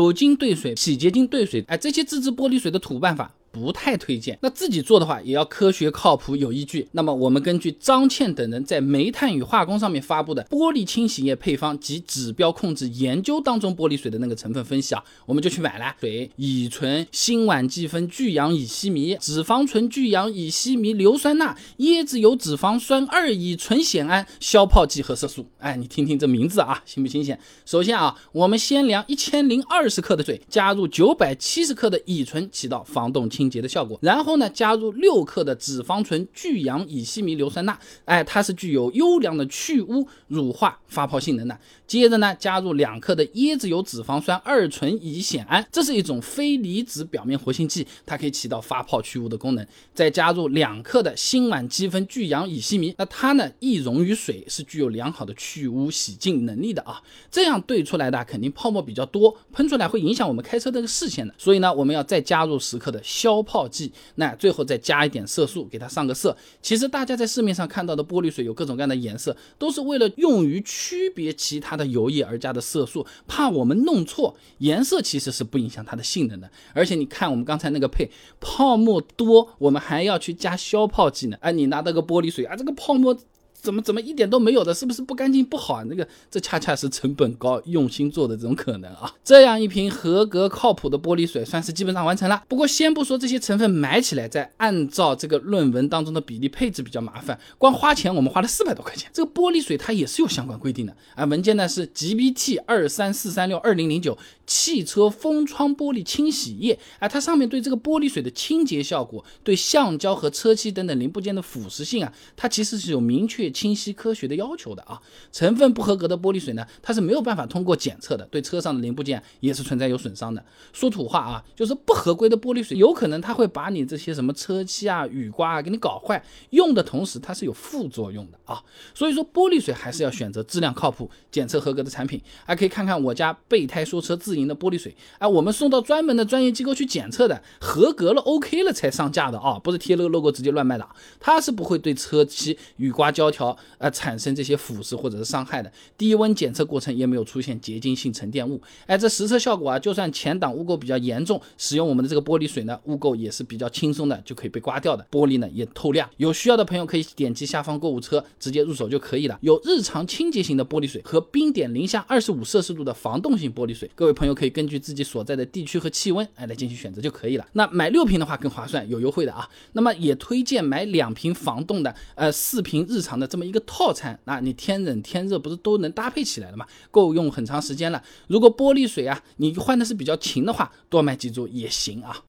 酒精兑水、洗洁精兑水，哎，这些自制玻璃水的土办法。不太推荐。那自己做的话，也要科学、靠谱、有依据。那么我们根据张倩等人在《煤炭与化工》上面发布的玻璃清洗液配方及指标控制研究当中，玻璃水的那个成分分析啊，我们就去买了水、乙醇、辛烷基酚聚氧乙烯醚、脂肪醇聚氧乙烯醚硫酸钠、椰子油脂肪酸二乙醇酰胺、消泡剂和色素。哎，你听听这名字啊，新不新鲜？首先啊，我们先量一千零二十克的水，加入九百七十克的乙醇，起到防冻清。清洁的效果，然后呢，加入六克的脂肪醇聚氧乙烯醚硫酸钠，哎，它是具有优良的去污、乳化、发泡性能的。接着呢，加入两克的椰子油脂肪酸二醇乙酰胺，这是一种非离子表面活性剂，它可以起到发泡去污的功能。再加入两克的辛烷基酚聚氧乙烯醚，那它呢易溶于水，是具有良好的去污洗净能力的啊。这样兑出来的肯定泡沫比较多，喷出来会影响我们开车的视线的。所以呢，我们要再加入十克的消消泡剂，那最后再加一点色素，给它上个色。其实大家在市面上看到的玻璃水有各种各样的颜色，都是为了用于区别其他的。油液而加的色素，怕我们弄错颜色，其实是不影响它的性能的。而且你看我们刚才那个配泡沫多，我们还要去加消泡剂呢。哎，你拿到个玻璃水啊，这个泡沫。怎么怎么一点都没有的，是不是不干净不好啊？那个这恰恰是成本高、用心做的这种可能啊！这样一瓶合格靠谱的玻璃水算是基本上完成了。不过先不说这些成分买起来，再按照这个论文当中的比例配置比较麻烦，光花钱我们花了四百多块钱。这个玻璃水它也是有相关规定的啊，文件呢是 GBT 二三四三六二零零九汽车封窗玻璃清洗液啊，它上面对这个玻璃水的清洁效果、对橡胶和车漆等等零部件的腐蚀性啊，它其实是有明确。清晰科学的要求的啊，成分不合格的玻璃水呢，它是没有办法通过检测的，对车上的零部件也是存在有损伤的。说土话啊，就是不合规的玻璃水，有可能它会把你这些什么车漆啊、雨刮啊给你搞坏，用的同时它是有副作用的啊。所以说玻璃水还是要选择质量靠谱、检测合格的产品。还可以看看我家备胎说车自营的玻璃水，哎，我们送到专门的专业机构去检测的，合格了 OK 了才上架的啊，不是贴了个 logo 直接乱卖的，它是不会对车漆、雨刮胶条。条呃产生这些腐蚀或者是伤害的低温检测过程也没有出现结晶性沉淀物，哎，这实测效果啊，就算前挡污垢比较严重，使用我们的这个玻璃水呢，污垢也是比较轻松的，就可以被刮掉的，玻璃呢也透亮。有需要的朋友可以点击下方购物车直接入手就可以了。有日常清洁型的玻璃水和冰点零下二十五摄氏度的防冻性玻璃水，各位朋友可以根据自己所在的地区和气温哎来进行选择就可以了。那买六瓶的话更划算，有优惠的啊。那么也推荐买两瓶防冻的，呃，四瓶日常的。这么一个套餐，那你天冷天热不是都能搭配起来了吗？够用很长时间了。如果玻璃水啊，你换的是比较勤的话，多买几组也行啊。